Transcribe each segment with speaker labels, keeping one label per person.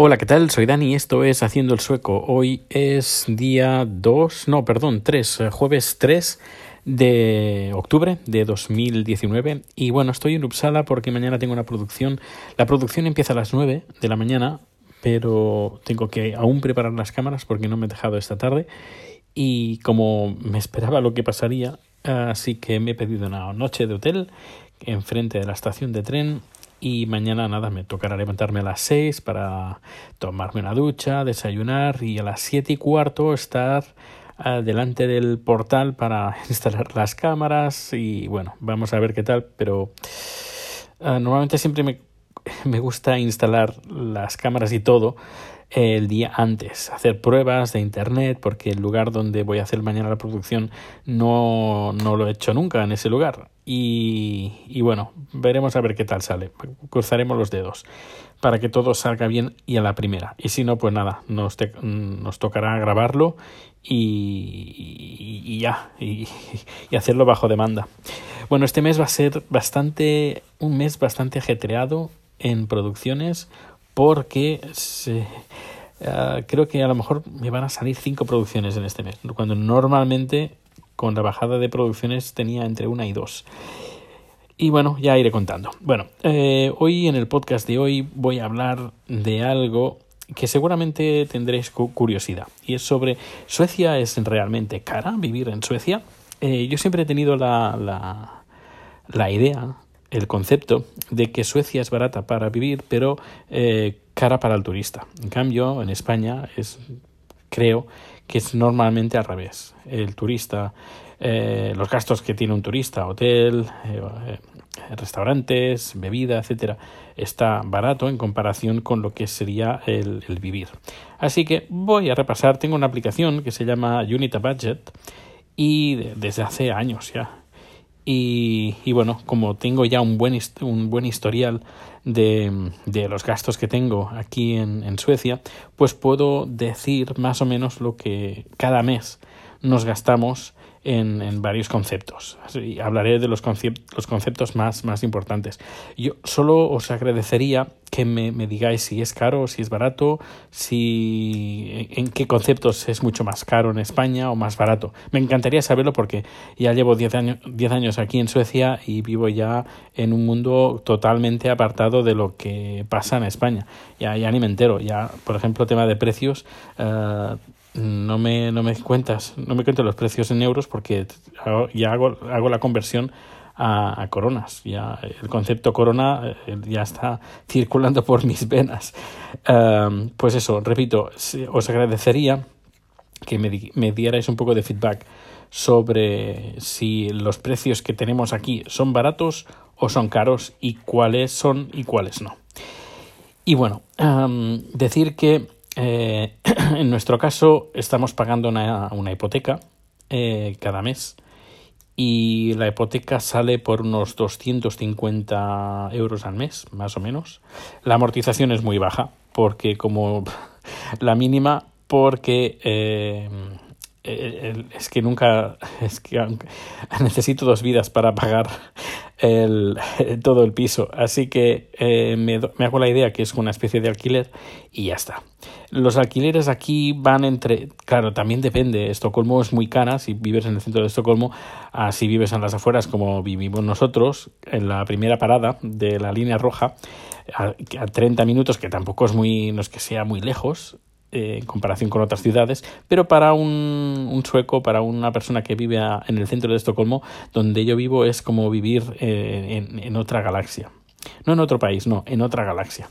Speaker 1: Hola, ¿qué tal? Soy Dani, esto es Haciendo el Sueco. Hoy es día 2, no, perdón, 3, eh, jueves 3 de octubre de 2019 y bueno, estoy en Uppsala porque mañana tengo una producción. La producción empieza a las 9 de la mañana, pero tengo que aún preparar las cámaras porque no me he dejado esta tarde y como me esperaba lo que pasaría, así que me he pedido una noche de hotel enfrente de la estación de tren y mañana nada, me tocará levantarme a las 6 para tomarme una ducha, desayunar y a las siete y cuarto estar delante del portal para instalar las cámaras y bueno, vamos a ver qué tal, pero uh, normalmente siempre me, me gusta instalar las cámaras y todo el día antes, hacer pruebas de internet, porque el lugar donde voy a hacer mañana la producción no, no lo he hecho nunca en ese lugar. Y, y bueno, veremos a ver qué tal sale. Cruzaremos los dedos para que todo salga bien y a la primera. Y si no, pues nada, nos, te, nos tocará grabarlo y, y ya, y, y, hacerlo bajo demanda. Bueno, este mes va a ser bastante, un mes bastante ajetreado en producciones porque se, uh, creo que a lo mejor me van a salir cinco producciones en este mes, cuando normalmente con la bajada de producciones tenía entre una y dos. Y bueno, ya iré contando. Bueno, eh, hoy en el podcast de hoy voy a hablar de algo que seguramente tendréis curiosidad. Y es sobre Suecia es realmente cara vivir en Suecia. Eh, yo siempre he tenido la, la, la idea el concepto de que Suecia es barata para vivir, pero eh, cara para el turista. En cambio, en España es, creo que es normalmente al revés. El turista, eh, los gastos que tiene un turista, hotel, eh, restaurantes, bebida, etcétera, está barato en comparación con lo que sería el, el, vivir. Así que voy a repasar. Tengo una aplicación que se llama Unita Budget y desde hace años ya y, bueno, como tengo ya un buen, un buen historial de, de los gastos que tengo aquí en, en Suecia, pues puedo decir más o menos lo que cada mes nos gastamos en, varios conceptos. Así, hablaré de los, los conceptos más, más importantes. Yo solo os agradecería que me, me, digáis si es caro, si es barato, si en qué conceptos es mucho más caro en España o más barato. Me encantaría saberlo porque ya llevo 10 años, 10 años aquí en Suecia y vivo ya en un mundo totalmente apartado de lo que pasa en España. Ya, ya ni me entero. Ya, por ejemplo, tema de precios. Uh, no me, no me cuentas, no me cuentes los precios en euros porque ya hago, hago la conversión a, coronas. Ya el concepto corona eh, ya está circulando por mis venas. Um, pues eso, repito, os agradecería que me, me dierais un poco de feedback sobre si los precios que tenemos aquí son baratos o son caros y cuáles son y cuáles no. Y bueno, um, decir que eh, en nuestro caso estamos pagando una, una hipoteca eh, cada mes y la hipoteca sale por unos 250 euros al mes, más o menos. La amortización es muy baja porque como la mínima porque eh, es que nunca es que necesito dos vidas para pagar el, todo el piso. Así que eh, me, me, hago la idea que es una especie de alquiler y ya está. Los alquileres aquí van entre claro también depende. Estocolmo es muy cara. Si vives en el centro de Estocolmo a si vives en las afueras como vivimos nosotros en la primera parada de la línea roja a, a 30 minutos que tampoco es muy no es que sea muy lejos eh, en comparación con otras ciudades, pero para un, sueco, para una persona que vive en el centro de Estocolmo, donde yo vivo es como vivir eh, en, otra galaxia. No en otro país, no, en otra galaxia.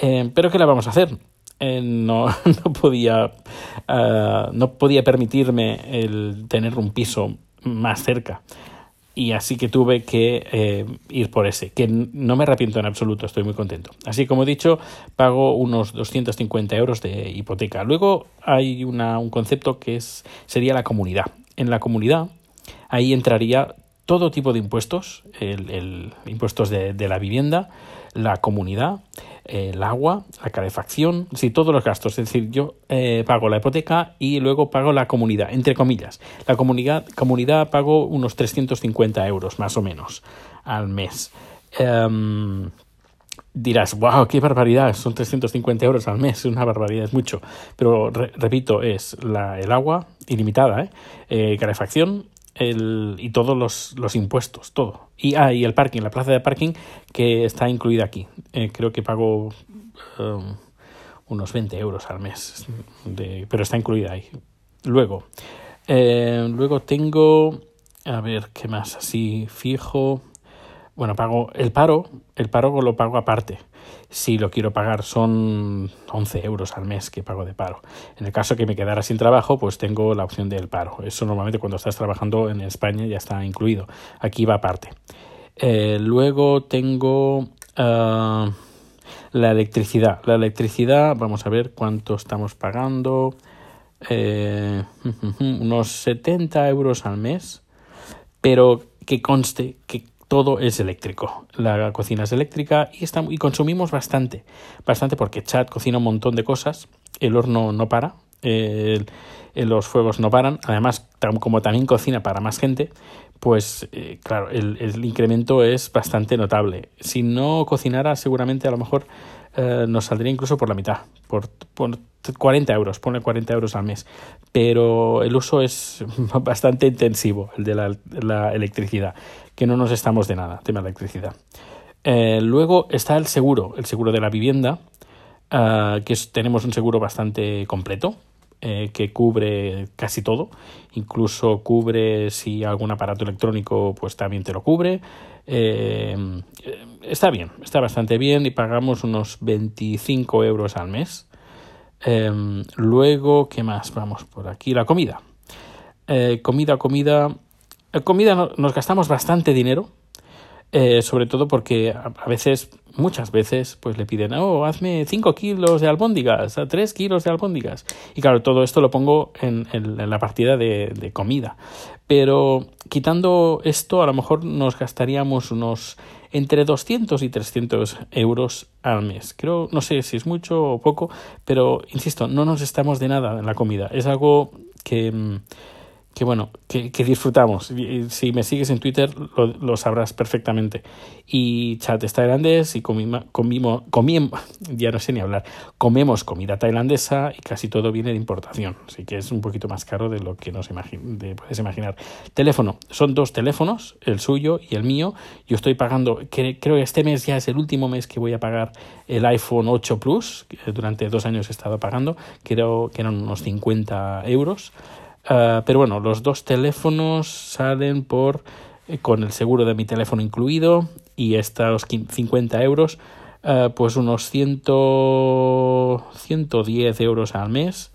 Speaker 1: Eh, pero ¿qué le vamos a hacer? no, no, podía, no podía permitirme el tener un piso más cerca y así que tuve que eh, ir por ese, que no me arrepiento en absoluto, estoy muy contento. Así como he dicho, pago unos 250 euros de hipoteca. Luego hay una, un concepto que es, sería la comunidad. En la comunidad, ahí entraría todo tipo de impuestos, el, el impuestos de, de la vivienda, la comunidad, el agua, la calefacción, sí, todos los gastos. Es decir, yo eh, pago la hipoteca y luego pago la comunidad, entre comillas. La comunidad, comunidad pago unos 350 euros más o menos al mes. Um, dirás, wow, qué barbaridad, son 350 euros al mes, es una barbaridad, es mucho. Pero repito, es la, el agua ilimitada, ¿eh? eh calefacción el, y todos los, los, impuestos, todo. Y, ah, y el parking, la plaza de parking que está incluida aquí. Eh, creo que pago um, unos 20 euros al mes, de, pero está incluida ahí. Luego, eh, luego tengo, a ver, ¿qué más? Así fijo. Bueno, pago el paro, el paro lo pago aparte. Si lo quiero pagar son 11 euros al mes que pago de paro. En el caso que me quedara sin trabajo, pues tengo la opción del paro. Eso normalmente cuando estás trabajando en España ya está incluido. Aquí va aparte. Eh, luego tengo uh, la electricidad. La electricidad, vamos a ver cuánto estamos pagando. Eh, unos 70 euros al mes. Pero que conste que todo es eléctrico. La cocina es eléctrica y, está, y consumimos bastante, bastante porque Chat cocina un montón de cosas, el horno no para, los fuegos no paran, además como también cocina para más gente, pues eh, claro, el, el, incremento es bastante notable. Si no cocinara, seguramente a lo mejor eh, nos saldría incluso por la mitad, por, por 40 euros, pone 40 euros al mes. Pero el uso es bastante intensivo, el de la, electricidad, que no nos estamos de nada, tema de electricidad. Eh, luego está el seguro, el seguro de la vivienda, eh, que tenemos un seguro bastante completo, que cubre casi todo, incluso cubre si algún aparato electrónico, pues también te lo cubre. Eh, está bien, está bastante bien y pagamos unos 25 euros al mes. Em, luego, ¿qué más? Vamos por aquí, la comida. Eh, comida, comida. Eh, comida nos gastamos bastante dinero eh, sobre todo porque a, veces, muchas veces, pues le piden, oh, hazme 5 kilos de albóndigas, 3 kilos de albóndigas. Y claro, todo esto lo pongo en, la partida de, comida. Pero quitando esto, a lo mejor nos gastaríamos unos entre 200 y 300 euros al mes. Creo, no sé si es mucho o poco, pero insisto, no nos estamos de nada en la comida. Es algo que mm, que bueno, que, disfrutamos. Si me sigues en Twitter lo, sabrás perfectamente. Y chat es tailandés y comimos, comimos, ya no sé ni hablar, comemos comida tailandesa y casi todo viene de importación. Así que es un poquito más caro de lo que nos puedes imaginar. Teléfono, son dos teléfonos, el suyo y el mío. Yo estoy pagando, creo que este mes ya es el último mes que voy a pagar el iPhone 8 Plus, que durante dos años he estado pagando, creo que eran unos 50 euros. Ah, pero bueno, los dos teléfonos salen por eh, con el seguro de mi teléfono incluido y estos 50 euros, uh, pues unos 100, 110 euros al mes.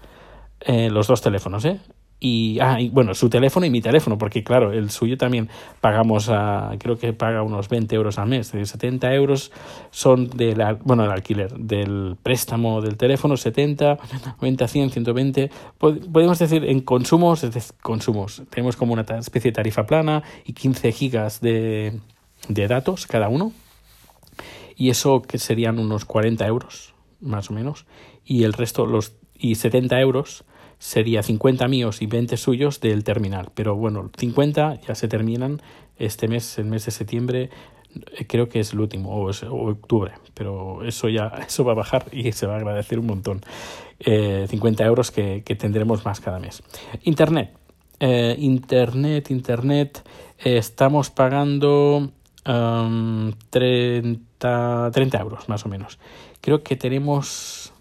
Speaker 1: Eh, los dos teléfonos, ¿eh? Y, ah, y bueno, su teléfono y mi teléfono, porque claro, el suyo también pagamos, a, creo que paga unos 20 euros al mes, 70 euros son del, bueno, el alquiler, del préstamo del teléfono, 70, 90, 100, 120, podemos decir en consumos, es consumos, tenemos como una especie de tarifa plana y 15 gigas de, de datos cada uno, y eso que serían unos 40 euros, más o menos, y el resto, los y 70 euros sería 50 míos y 20 suyos del terminal. Pero bueno, 50 ya se terminan este mes, el mes de septiembre, eh, creo que es el último, o, octubre, pero eso ya eso va a bajar y se va a agradecer un montón. 50 eh, euros que, tendremos más cada mes. Internet. Eh, internet, Internet, estamos pagando 30, 30 euros más o menos. Creo que tenemos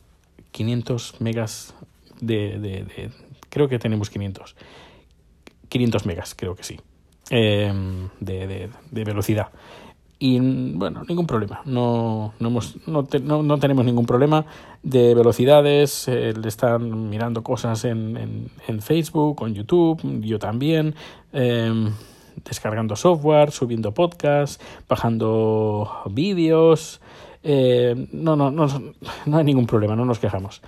Speaker 1: 500 megas de, de, creo que tenemos 500. 500 megas, creo que sí. Em, de, de, velocidad. Y bueno, ningún problema. No, no, hemos, no, no, tenemos ningún problema de velocidades. Eh, están mirando cosas en, en, en, Facebook, en YouTube, yo también. Em, descargando software, subiendo podcasts, bajando vídeos. Eh, no, no, no, no hay ningún problema, no nos quejamos.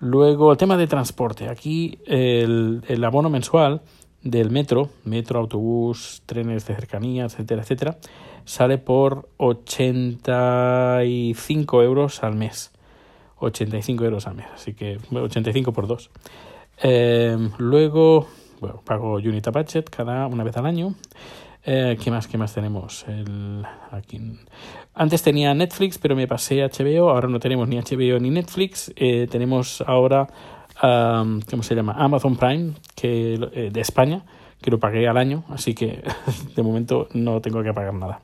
Speaker 1: Luego, el tema de transporte. Aquí el, el abono mensual del metro, metro, autobús, trenes de cercanía, etcétera, etcétera, sale por 85 euros al mes. 85 euros al mes, así que 85 por 2. Eh, luego, bueno, pago Unita Budget cada una vez al año. Eh, ¿Qué más? ¿Qué más tenemos? El, aquí. Antes tenía Netflix, pero me pasé a HBO. Ahora no tenemos ni HBO ni Netflix. Eh, tenemos ahora, ¿cómo se llama? Amazon Prime, que eh, de España, que lo pagué al año. Así que de momento no tengo que pagar nada.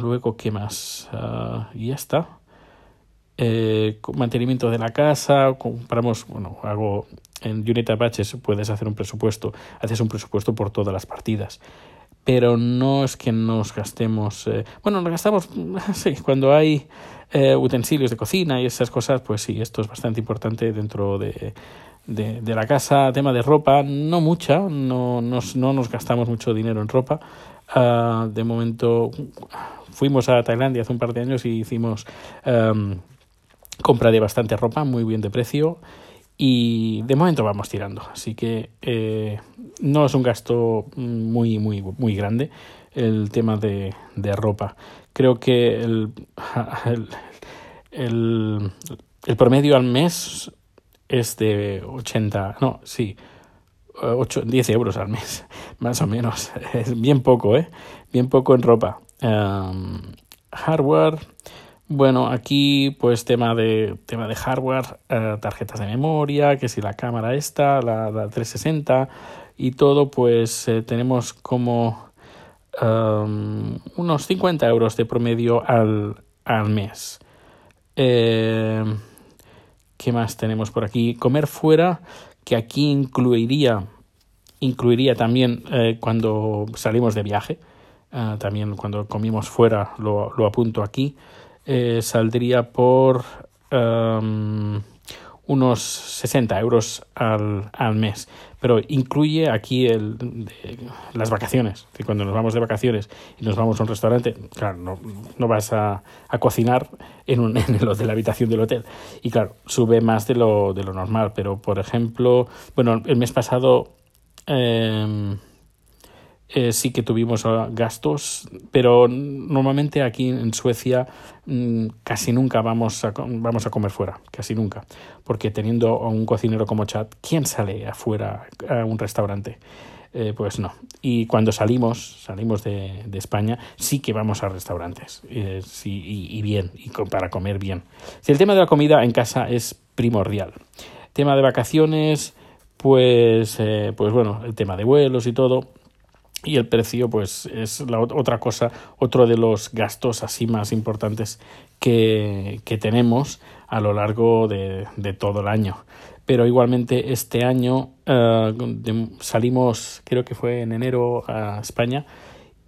Speaker 1: luego, ¿qué más? Uh, y ya está. mantenimiento de la casa, compramos, bueno, hago en Unity Batches puedes hacer un presupuesto, haces un presupuesto por todas las partidas pero no es que nos gastemos. Eh, bueno, nos gastamos, sí, cuando hay eh, utensilios de cocina y esas cosas, pues sí, esto es bastante importante dentro de, de, la casa. Tema de ropa, no mucha, no nos, no nos gastamos mucho dinero en ropa. Uh, de momento, fuimos a Tailandia hace un par de años y hicimos um, compra de bastante ropa, muy bien de precio. Y de momento vamos tirando. Así que eh, no es un gasto muy, muy, muy grande el tema de, de ropa. Creo que el, el, el, promedio al mes es de 80, no, sí, 8, 10 euros al mes, más o menos. Es bien poco, ¿eh? Bien poco en ropa. hardware bueno, aquí pues tema de, tema de hardware, eh, tarjetas de memoria, que si la cámara esta, la, 360 y todo, pues eh, tenemos como um, unos 50 euros de promedio al, al mes. Eh, ¿Qué más tenemos por aquí? Comer fuera, que aquí incluiría, incluiría también cuando salimos de viaje. también cuando comimos fuera lo, lo apunto aquí. Eh, saldría por um, unos 60 euros al, al, mes. Pero incluye aquí el, las vacaciones. Que cuando nos vamos de vacaciones y nos vamos a un restaurante, claro, no, no vas a, a cocinar en, un, en el, de la habitación del hotel. Y claro, sube más de lo, de lo normal. Pero, por ejemplo, bueno, el mes pasado... Eh, eh, sí que tuvimos ah, gastos, pero normalmente aquí en Suecia mm, casi nunca vamos a, vamos a comer fuera, casi nunca, porque teniendo a un cocinero como Chad, ¿quién sale afuera a un restaurante? Eh, pues no. Y cuando salimos, salimos de, de, España, sí que vamos a restaurantes, eh, sí, y, y, bien, y para comer bien. Si el tema de la comida en casa es primordial. Tema de vacaciones, pues, pues bueno, el tema de vuelos y todo, y el precio pues es la otra cosa, otro de los gastos así más importantes que, que tenemos a lo largo de, de, todo el año. Pero igualmente este año uh, salimos, creo que fue en enero a España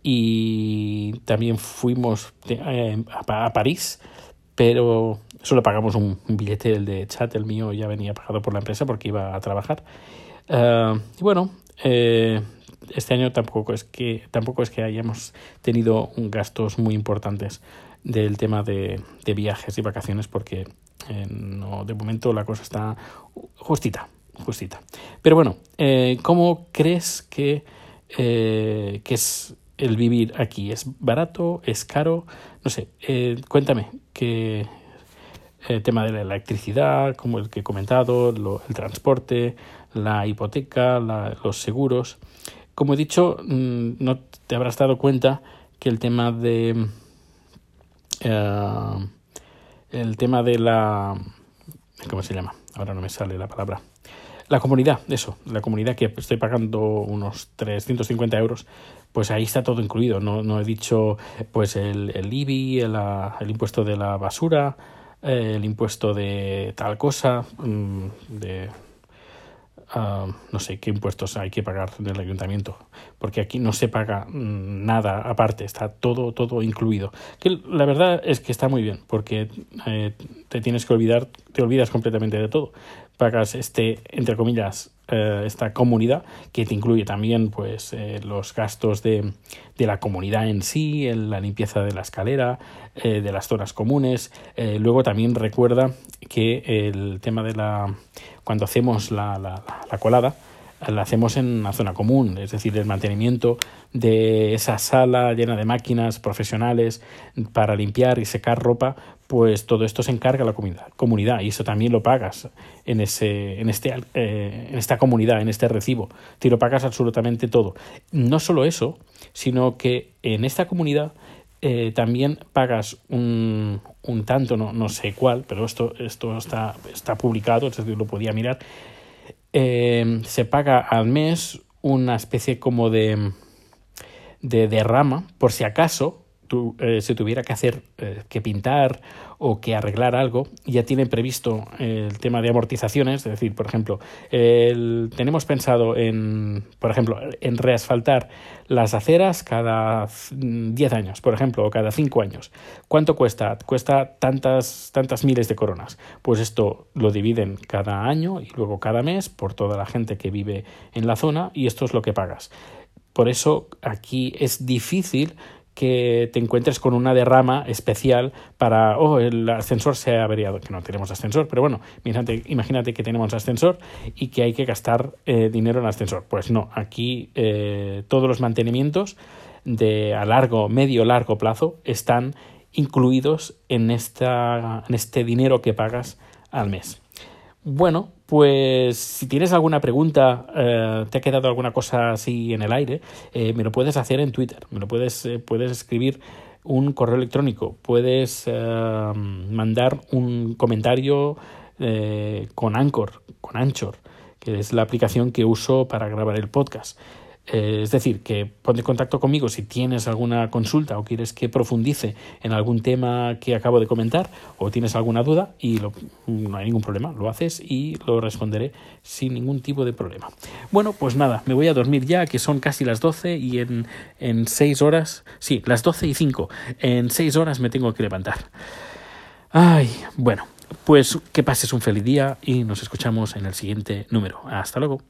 Speaker 1: y también fuimos eh, a, a, París, pero solo pagamos un, billete, el de chat, el mío ya venía pagado por la empresa porque iba a trabajar. Uh, y bueno, eh, este año tampoco es que tampoco es que hayamos tenido gastos muy importantes del tema de, de viajes y vacaciones porque eh, no, de momento la cosa está justita, justita. Pero bueno, eh, ¿cómo crees que, eh, que es el vivir aquí? ¿Es barato? ¿Es caro? No sé, eh, cuéntame el tema de la electricidad, como el que he comentado, lo, el transporte, la hipoteca, la, los seguros. Como he dicho, mm, no te habrás dado cuenta que el tema de uh, el tema de la ¿cómo se llama? Ahora no me sale la palabra. La comunidad, eso, la comunidad que estoy pagando unos 350 euros, pues ahí está todo incluido. No, no he dicho pues el, el IBI, el, el impuesto de la basura, el impuesto de tal cosa, mm, de no sé qué impuestos hay que pagar en el ayuntamiento, porque aquí no se paga mm, nada aparte, está todo, todo incluido. Que la verdad es que está muy bien, porque eh, te tienes que olvidar, te olvidas completamente de todo. Pagas este, entre comillas, eh, esta comunidad que te incluye también pues eh, los gastos de, de, la comunidad en sí, la limpieza de la escalera, eh, de las zonas comunes. Eh, luego también recuerda que el tema de la cuando hacemos la, la, la colada la hacemos en una zona común, es decir, el mantenimiento de esa sala llena de máquinas profesionales para limpiar y secar ropa, pues todo esto se encarga la comunidad, comunidad y eso también lo pagas en, ese, en, este, eh, en esta comunidad, en este recibo. Te lo pagas absolutamente todo. No solo eso, sino que en esta comunidad eh, también pagas un, un tanto, no, no, sé cuál, pero esto, esto está, está publicado, es decir, lo podía mirar. Eh, se paga al mes una especie como de, de derrama, por si acaso tu, eh, se tuviera que hacer, eh, que pintar o que arreglar algo, ya tienen previsto el tema de amortizaciones, es decir, por ejemplo, tenemos pensado en, por ejemplo, en reasfaltar las aceras cada 10 años, por ejemplo, o cada 5 años. ¿Cuánto cuesta? Cuesta tantas, tantas miles de coronas. Pues esto lo dividen cada año y luego cada mes por toda la gente que vive en la zona y esto es lo que pagas. Por eso aquí es difícil que te encuentres con una derrama especial para, oh, el ascensor se ha averiado, que no tenemos ascensor, pero bueno, imagínate, imagínate que tenemos ascensor y que hay que gastar eh, dinero en ascensor. Pues no, aquí eh, todos los mantenimientos de a largo, medio, largo plazo están incluidos en, esta, en este dinero que pagas al mes. Bueno, pues si tienes alguna pregunta, eh, te ha quedado alguna cosa así en el aire, eh, me lo puedes hacer en Twitter, me lo puedes, eh, puedes escribir un correo electrónico, puedes mandar un comentario con Anchor, con Anchor, que es la aplicación que uso para grabar el podcast. Eh, es decir, que ponte en contacto conmigo si tienes alguna consulta o quieres que profundice en algún tema que acabo de comentar o tienes alguna duda y no hay ningún problema, lo haces y lo responderé sin ningún tipo de problema. Bueno, pues nada, me voy a dormir ya, que son casi las 12 y en, en 6 horas, sí, las 12 y 5, en 6 horas me tengo que levantar. Ay, bueno, pues que pases un feliz día y nos escuchamos en el siguiente número. Hasta luego.